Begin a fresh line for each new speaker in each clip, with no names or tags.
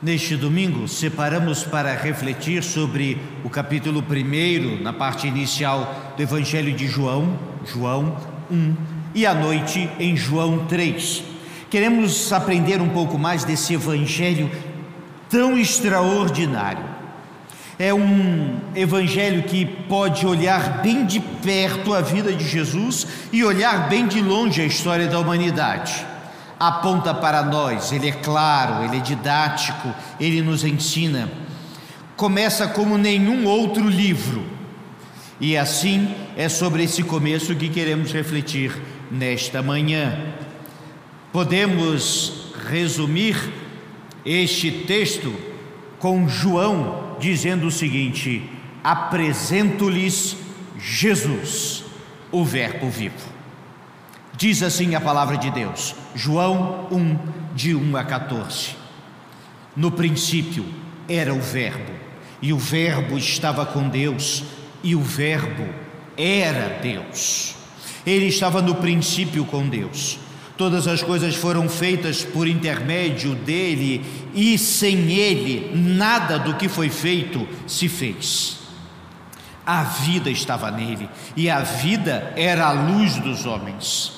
Neste domingo, separamos para refletir sobre o capítulo 1, na parte inicial do Evangelho de João, João 1, e à noite em João 3. Queremos aprender um pouco mais desse Evangelho tão extraordinário. É um evangelho que pode olhar bem de perto a vida de Jesus e olhar bem de longe a história da humanidade aponta para nós, ele é claro, ele é didático, ele nos ensina. Começa como nenhum outro livro. E assim é sobre esse começo que queremos refletir nesta manhã. Podemos resumir este texto com João dizendo o seguinte: Apresento-lhes Jesus, o Verbo vivo. Diz assim a palavra de Deus, João 1, de 1 a 14. No princípio era o Verbo, e o Verbo estava com Deus, e o Verbo era Deus. Ele estava no princípio com Deus. Todas as coisas foram feitas por intermédio dele, e sem ele, nada do que foi feito se fez. A vida estava nele, e a vida era a luz dos homens.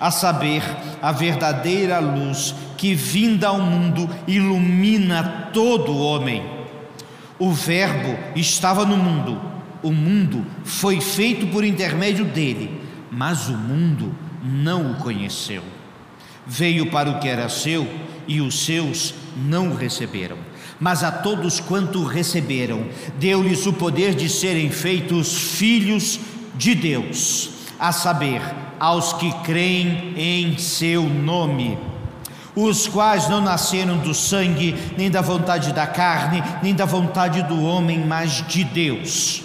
a saber, a verdadeira luz que, vinda ao mundo, ilumina todo homem. O Verbo estava no mundo, o mundo foi feito por intermédio dele, mas o mundo não o conheceu. Veio para o que era seu e os seus não o receberam. Mas a todos quanto receberam, deu-lhes o poder de serem feitos filhos de Deus, a saber, aos que creem em seu nome, os quais não nasceram do sangue, nem da vontade da carne, nem da vontade do homem, mas de Deus.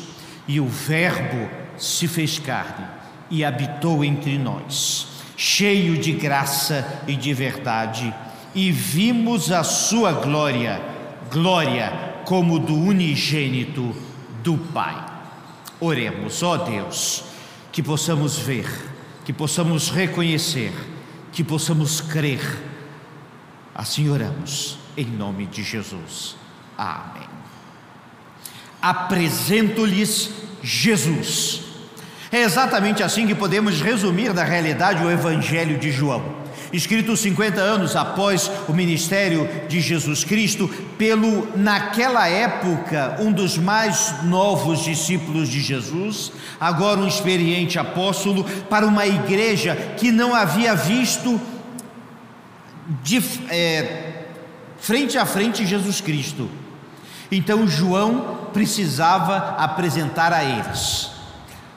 E o Verbo se fez carne e habitou entre nós, cheio de graça e de verdade, e vimos a sua glória, glória como do unigênito do Pai. Oremos, ó Deus, que possamos ver que possamos reconhecer, que possamos crer. Assim oramos, em nome de Jesus. Amém. Apresento-lhes Jesus. É exatamente assim que podemos resumir na realidade o Evangelho de João escrito 50 anos após o ministério de Jesus Cristo, pelo, naquela época, um dos mais novos discípulos de Jesus, agora um experiente apóstolo, para uma igreja que não havia visto de, é, frente a frente Jesus Cristo. Então João precisava apresentar a eles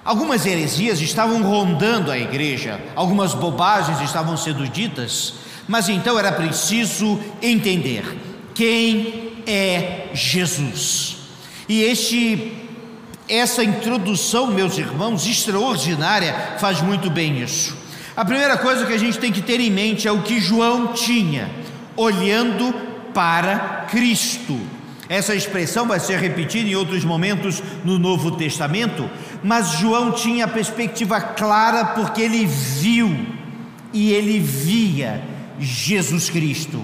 Algumas heresias estavam rondando a igreja, algumas bobagens estavam sendo ditas, mas então era preciso entender quem é Jesus. E este essa introdução, meus irmãos, extraordinária, faz muito bem isso. A primeira coisa que a gente tem que ter em mente é o que João tinha, olhando para Cristo. Essa expressão vai ser repetida em outros momentos no Novo Testamento, mas João tinha a perspectiva clara porque ele viu e ele via Jesus Cristo.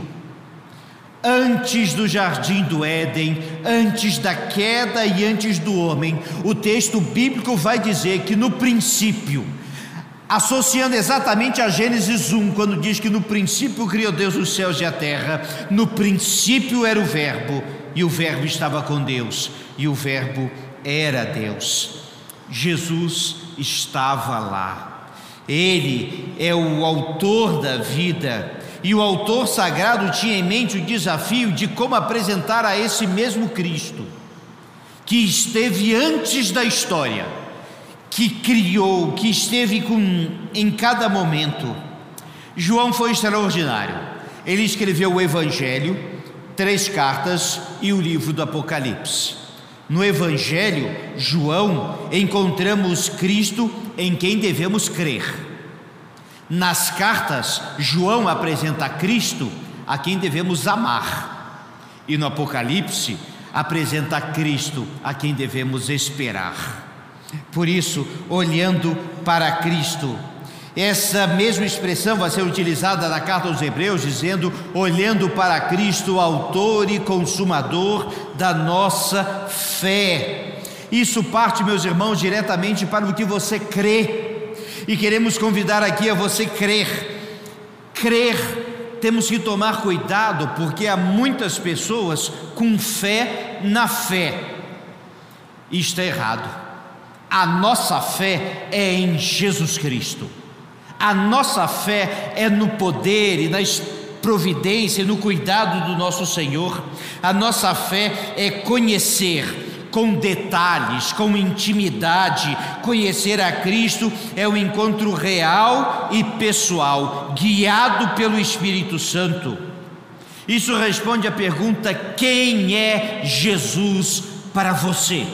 Antes do jardim do Éden, antes da queda e antes do homem, o texto bíblico vai dizer que no princípio, associando exatamente a Gênesis 1, quando diz que no princípio criou Deus os céus e a terra, no princípio era o Verbo, e o Verbo estava com Deus, e o Verbo era Deus. Jesus estava lá. Ele é o autor da vida, e o autor sagrado tinha em mente o desafio de como apresentar a esse mesmo Cristo, que esteve antes da história, que criou, que esteve com, em cada momento. João foi extraordinário. Ele escreveu o Evangelho, três cartas e o livro do Apocalipse. No Evangelho, João, encontramos Cristo em quem devemos crer. Nas cartas, João apresenta Cristo a quem devemos amar. E no Apocalipse, apresenta Cristo a quem devemos esperar. Por isso, olhando para Cristo, essa mesma expressão vai ser utilizada na carta aos Hebreus, dizendo: olhando para Cristo, autor e consumador da nossa fé. Isso parte, meus irmãos, diretamente para o que você crê, e queremos convidar aqui a você crer. Crer, temos que tomar cuidado, porque há muitas pessoas com fé na fé, e está errado. A nossa fé é em Jesus Cristo. A nossa fé é no poder e na providência no cuidado do nosso Senhor. A nossa fé é conhecer com detalhes, com intimidade. Conhecer a Cristo é um encontro real e pessoal, guiado pelo Espírito Santo. Isso responde à pergunta: quem é Jesus para você?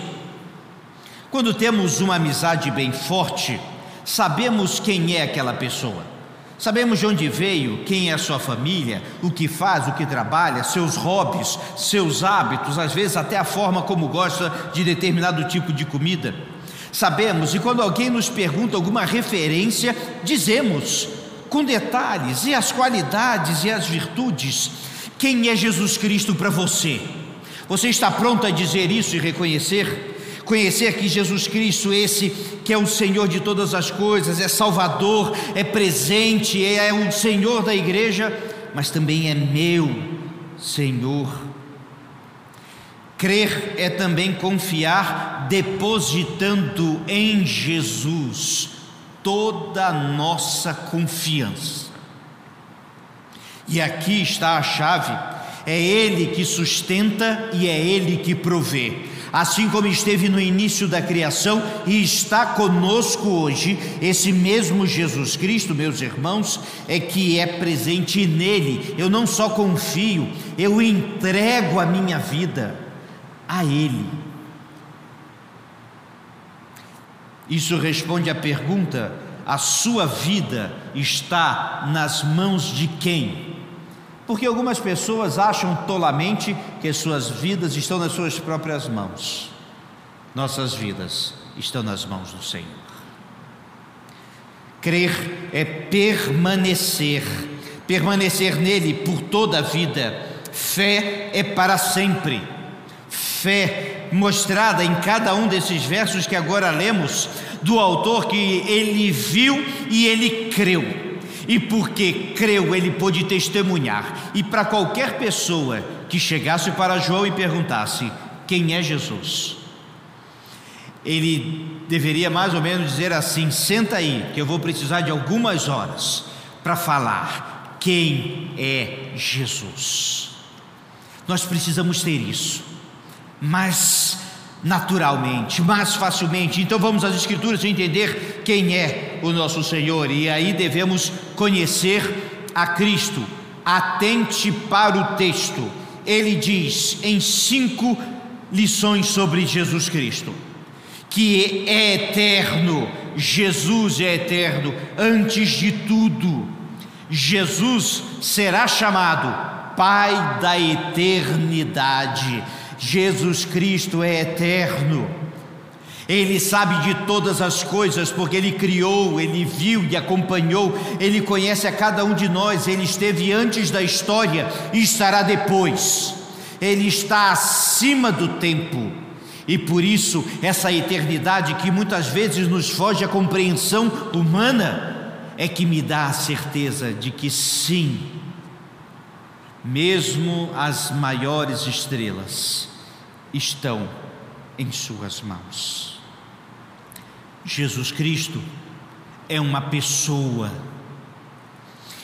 Quando temos uma amizade bem forte, sabemos quem é aquela pessoa. Sabemos de onde veio, quem é a sua família, o que faz, o que trabalha, seus hobbies, seus hábitos, às vezes até a forma como gosta de determinado tipo de comida. Sabemos, e quando alguém nos pergunta alguma referência, dizemos com detalhes e as qualidades e as virtudes. Quem é Jesus Cristo para você? Você está pronto a dizer isso e reconhecer? Conhecer que Jesus Cristo, esse que é o Senhor de todas as coisas, é Salvador, é presente, é o Senhor da igreja, mas também é meu Senhor. Crer é também confiar, depositando em Jesus toda a nossa confiança. E aqui está a chave: é Ele que sustenta e é Ele que provê assim como esteve no início da criação e está conosco hoje, esse mesmo Jesus Cristo, meus irmãos, é que é presente nele. Eu não só confio, eu entrego a minha vida a Ele. Isso responde à pergunta: a sua vida está nas mãos de quem? Porque algumas pessoas acham tolamente que suas vidas estão nas suas próprias mãos. Nossas vidas estão nas mãos do Senhor. Crer é permanecer, permanecer nele por toda a vida. Fé é para sempre. Fé mostrada em cada um desses versos que agora lemos, do autor que ele viu e ele creu e porque creu, ele pôde testemunhar. E para qualquer pessoa que chegasse para João e perguntasse: Quem é Jesus? Ele deveria mais ou menos dizer assim: Senta aí, que eu vou precisar de algumas horas para falar quem é Jesus. Nós precisamos ter isso, mas naturalmente, mais facilmente. Então vamos às Escrituras entender quem é o nosso Senhor e aí devemos conhecer a Cristo. Atente para o texto. Ele diz em cinco lições sobre Jesus Cristo que é eterno, Jesus é eterno antes de tudo. Jesus será chamado Pai da eternidade. Jesus Cristo é eterno. Ele sabe de todas as coisas, porque Ele criou, Ele viu e acompanhou, Ele conhece a cada um de nós, Ele esteve antes da história e estará depois. Ele está acima do tempo. E por isso, essa eternidade que muitas vezes nos foge à compreensão humana, é que me dá a certeza de que sim, mesmo as maiores estrelas estão em Suas mãos. Jesus Cristo é uma pessoa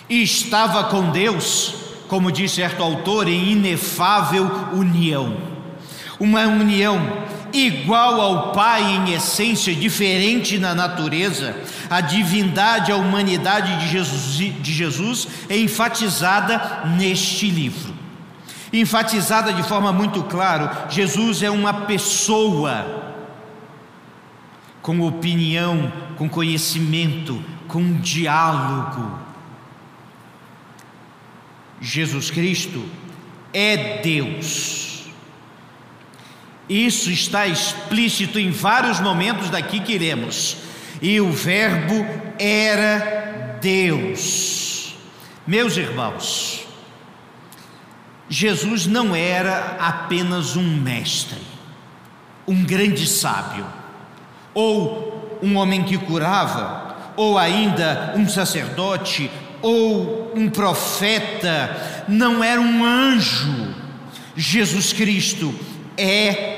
e estava com Deus, como diz certo autor, em inefável união, uma união igual ao Pai em essência, diferente na natureza, a divindade, a humanidade de Jesus, de Jesus é enfatizada neste livro. enfatizada de forma muito clara: Jesus é uma pessoa com opinião, com conhecimento, com diálogo. Jesus Cristo é Deus. Isso está explícito em vários momentos daqui que iremos. E o Verbo era Deus. Meus irmãos, Jesus não era apenas um mestre, um grande sábio, ou um homem que curava, ou ainda um sacerdote, ou um profeta, não era um anjo. Jesus Cristo é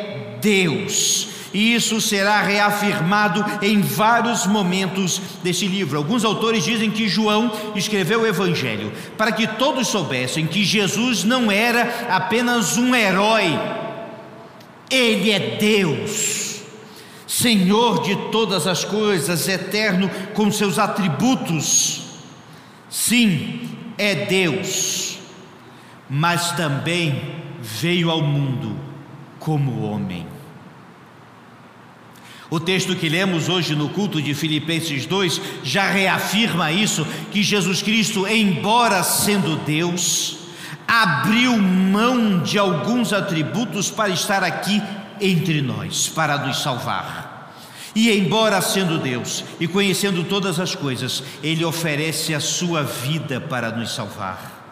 Deus. E isso será reafirmado em vários momentos desse livro. Alguns autores dizem que João escreveu o Evangelho para que todos soubessem que Jesus não era apenas um herói, ele é Deus, Senhor de todas as coisas, eterno com seus atributos. Sim, é Deus, mas também veio ao mundo como homem. O texto que lemos hoje no culto de Filipenses 2 já reafirma isso: que Jesus Cristo, embora sendo Deus, abriu mão de alguns atributos para estar aqui entre nós, para nos salvar. E embora sendo Deus e conhecendo todas as coisas, Ele oferece a sua vida para nos salvar.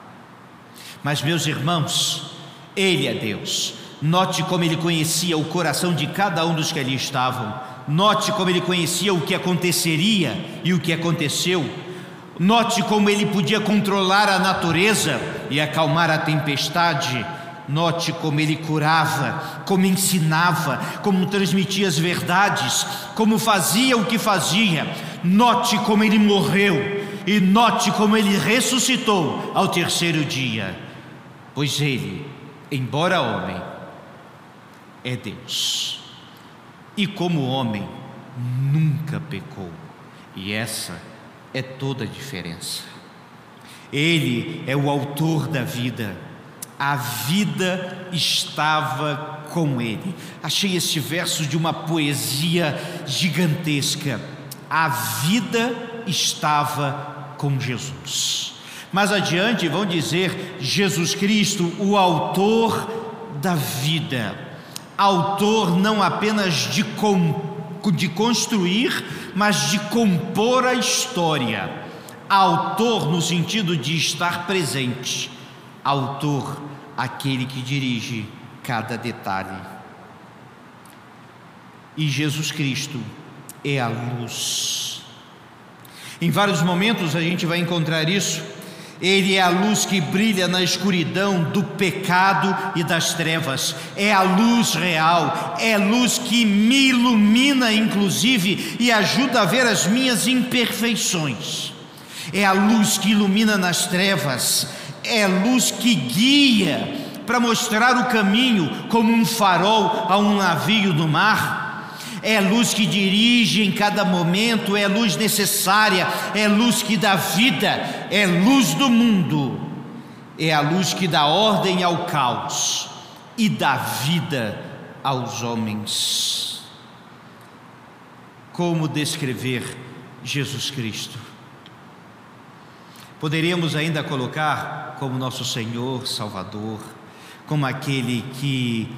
Mas, meus irmãos, Ele é Deus. Note como Ele conhecia o coração de cada um dos que ali estavam. Note como Ele conhecia o que aconteceria e o que aconteceu. Note como Ele podia controlar a natureza e acalmar a tempestade Note como ele curava, como ensinava, como transmitia as verdades, como fazia o que fazia. Note como ele morreu e note como ele ressuscitou ao terceiro dia. Pois ele, embora homem, é Deus. E como homem, nunca pecou. E essa é toda a diferença. Ele é o autor da vida a vida estava com ele. Achei este verso de uma poesia gigantesca. A vida estava com Jesus. Mais adiante vão dizer Jesus Cristo, o autor da vida. Autor não apenas de, de construir, mas de compor a história. Autor no sentido de estar presente. Autor aquele que dirige cada detalhe. E Jesus Cristo é a luz. Em vários momentos a gente vai encontrar isso. Ele é a luz que brilha na escuridão do pecado e das trevas. É a luz real, é luz que me ilumina, inclusive, e ajuda a ver as minhas imperfeições. É a luz que ilumina nas trevas, é luz que guia para mostrar o caminho como um farol a um navio do mar. É luz que dirige em cada momento, é luz necessária, é luz que dá vida, é luz do mundo, é a luz que dá ordem ao caos e dá vida aos homens. Como descrever Jesus Cristo? Poderíamos ainda colocar como nosso Senhor, Salvador, como aquele que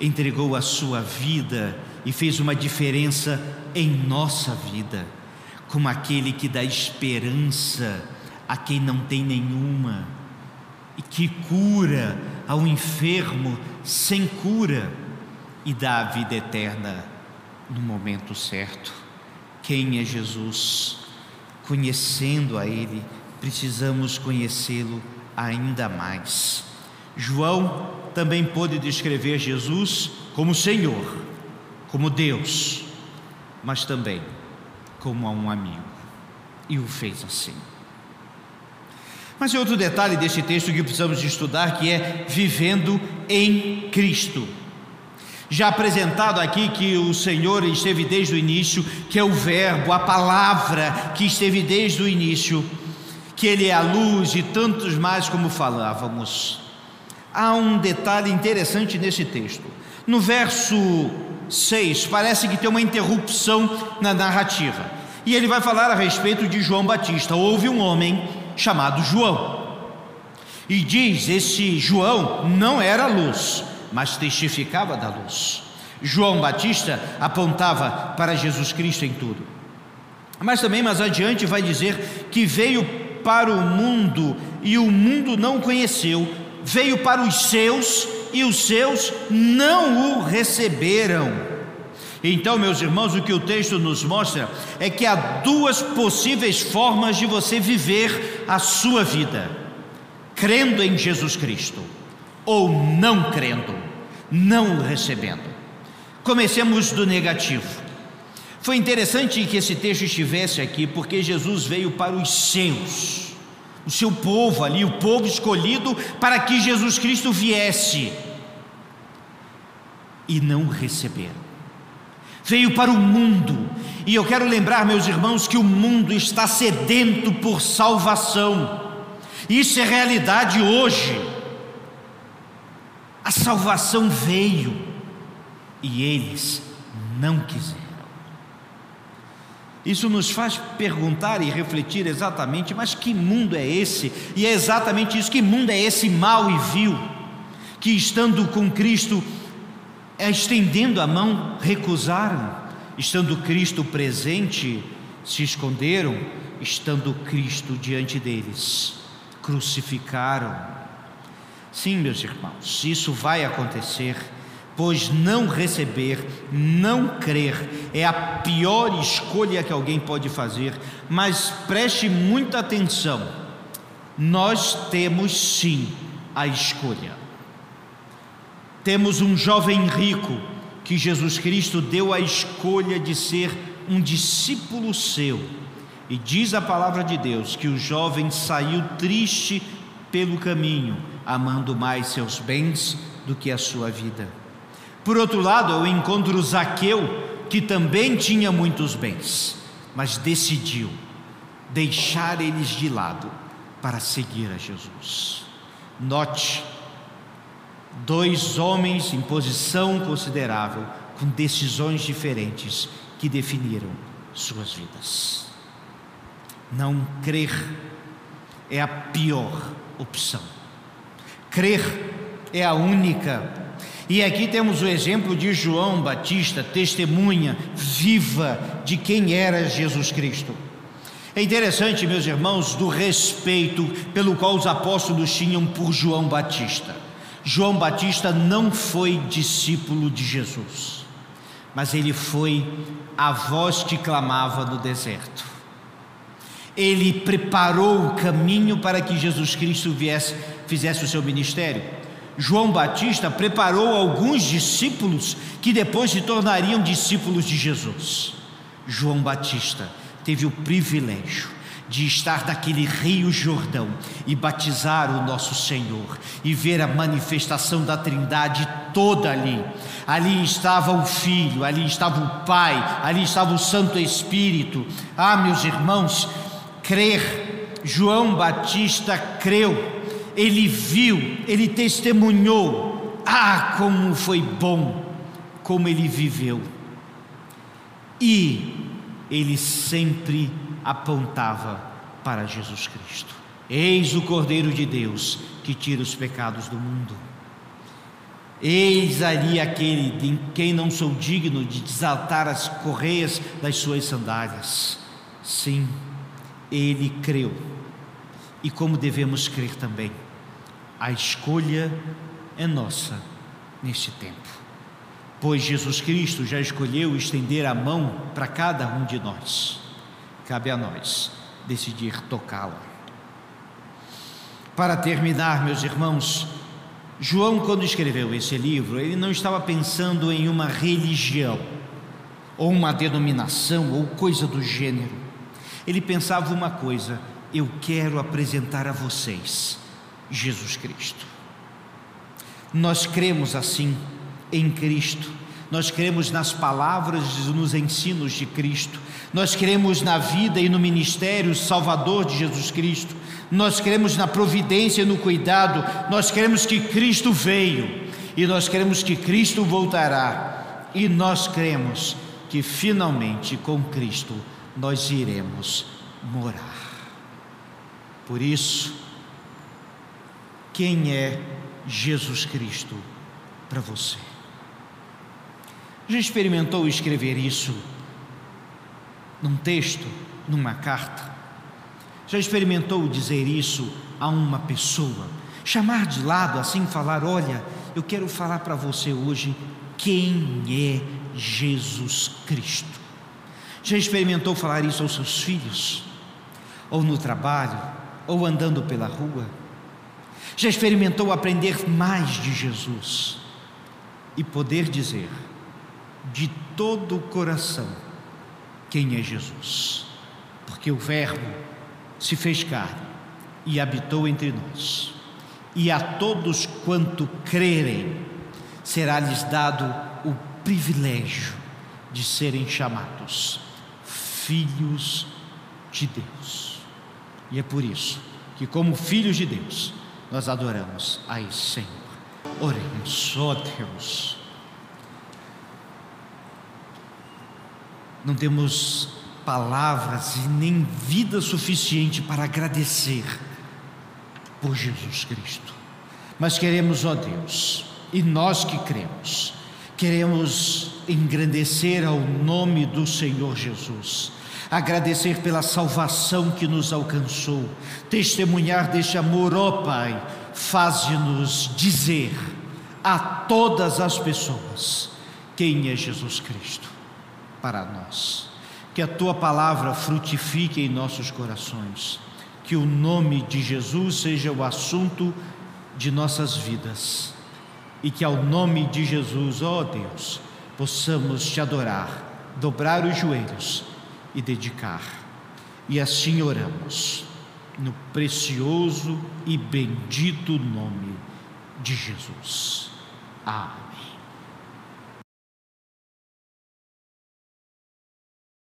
entregou a sua vida e fez uma diferença em nossa vida, como aquele que dá esperança a quem não tem nenhuma e que cura ao enfermo sem cura e dá a vida eterna no momento certo. Quem é Jesus? Conhecendo a Ele, precisamos conhecê-lo ainda mais. João também pôde descrever Jesus como Senhor, como Deus, mas também como um amigo, e o fez assim. Mas tem outro detalhe desse texto que precisamos estudar, que é vivendo em Cristo. Já apresentado aqui que o Senhor esteve desde o início, que é o Verbo, a palavra que esteve desde o início que Ele é a luz e tantos mais como falávamos. Há um detalhe interessante nesse texto. No verso 6, parece que tem uma interrupção na narrativa. E ele vai falar a respeito de João Batista. Houve um homem chamado João. E diz: esse João não era luz, mas testificava da luz. João Batista apontava para Jesus Cristo em tudo. Mas também mais adiante vai dizer que veio para o mundo e o mundo não conheceu, veio para os seus e os seus não o receberam. Então, meus irmãos, o que o texto nos mostra é que há duas possíveis formas de você viver a sua vida: crendo em Jesus Cristo ou não crendo, não o recebendo. Comecemos do negativo. Foi interessante que esse texto estivesse aqui, porque Jesus veio para os seus, o seu povo ali, o povo escolhido para que Jesus Cristo viesse, e não receberam. Veio para o mundo, e eu quero lembrar, meus irmãos, que o mundo está sedento por salvação, isso é realidade hoje. A salvação veio, e eles não quiseram. Isso nos faz perguntar e refletir exatamente, mas que mundo é esse? E é exatamente isso: que mundo é esse mau e vil, que estando com Cristo, é, estendendo a mão, recusaram, estando Cristo presente, se esconderam, estando Cristo diante deles, crucificaram. Sim, meus irmãos, isso vai acontecer pois não receber, não crer, é a pior escolha que alguém pode fazer. Mas preste muita atenção, nós temos sim a escolha. Temos um jovem rico que Jesus Cristo deu a escolha de ser um discípulo seu. E diz a palavra de Deus que o jovem saiu triste pelo caminho, amando mais seus bens do que a sua vida. Por outro lado, eu encontro Zaqueu, que também tinha muitos bens, mas decidiu deixar eles de lado para seguir a Jesus. Note, dois homens em posição considerável, com decisões diferentes que definiram suas vidas. Não crer é a pior opção. Crer é a única e aqui temos o exemplo de João Batista, testemunha viva de quem era Jesus Cristo. É interessante, meus irmãos, do respeito pelo qual os apóstolos tinham por João Batista. João Batista não foi discípulo de Jesus, mas ele foi a voz que clamava no deserto. Ele preparou o caminho para que Jesus Cristo viesse, fizesse o seu ministério. João Batista preparou alguns discípulos que depois se tornariam discípulos de Jesus. João Batista teve o privilégio de estar naquele rio Jordão e batizar o nosso Senhor e ver a manifestação da Trindade toda ali. Ali estava o Filho, ali estava o Pai, ali estava o Santo Espírito. Ah, meus irmãos, crer, João Batista creu ele viu, ele testemunhou. Ah, como foi bom, como ele viveu. E ele sempre apontava para Jesus Cristo. Eis o Cordeiro de Deus que tira os pecados do mundo. Eis ali aquele de quem não sou digno de desatar as correias das suas sandálias. Sim, ele creu e como devemos crer também. A escolha é nossa neste tempo, pois Jesus Cristo já escolheu estender a mão para cada um de nós. Cabe a nós decidir tocá-la. Para terminar, meus irmãos, João, quando escreveu esse livro, ele não estava pensando em uma religião, ou uma denominação, ou coisa do gênero. Ele pensava uma coisa: eu quero apresentar a vocês Jesus Cristo. Nós cremos assim em Cristo, nós cremos nas palavras e nos ensinos de Cristo, nós cremos na vida e no ministério salvador de Jesus Cristo, nós cremos na providência, no cuidado, nós cremos que Cristo veio e nós cremos que Cristo voltará. E nós cremos que finalmente com Cristo nós iremos morar. Por isso, quem é Jesus Cristo para você? Já experimentou escrever isso num texto, numa carta? Já experimentou dizer isso a uma pessoa? Chamar de lado assim, falar: Olha, eu quero falar para você hoje quem é Jesus Cristo. Já experimentou falar isso aos seus filhos? Ou no trabalho? Ou andando pela rua? Já experimentou aprender mais de Jesus? E poder dizer de todo o coração quem é Jesus? Porque o Verbo se fez carne e habitou entre nós. E a todos quanto crerem, será-lhes dado o privilégio de serem chamados filhos de Deus. E é por isso que, como filhos de Deus, nós adoramos a esse Senhor. Oremos, ó Deus. Não temos palavras e nem vida suficiente para agradecer por Jesus Cristo. Mas queremos, ó Deus, e nós que cremos, queremos engrandecer ao nome do Senhor Jesus, agradecer pela salvação que nos alcançou, testemunhar deste amor, ó Pai, faze-nos dizer a todas as pessoas quem é Jesus Cristo para nós. Que a tua palavra frutifique em nossos corações, que o nome de Jesus seja o assunto de nossas vidas. E que ao nome de Jesus, ó Deus, possamos te adorar, dobrar os joelhos e dedicar. E assim oramos, no precioso e bendito nome de Jesus. Amém.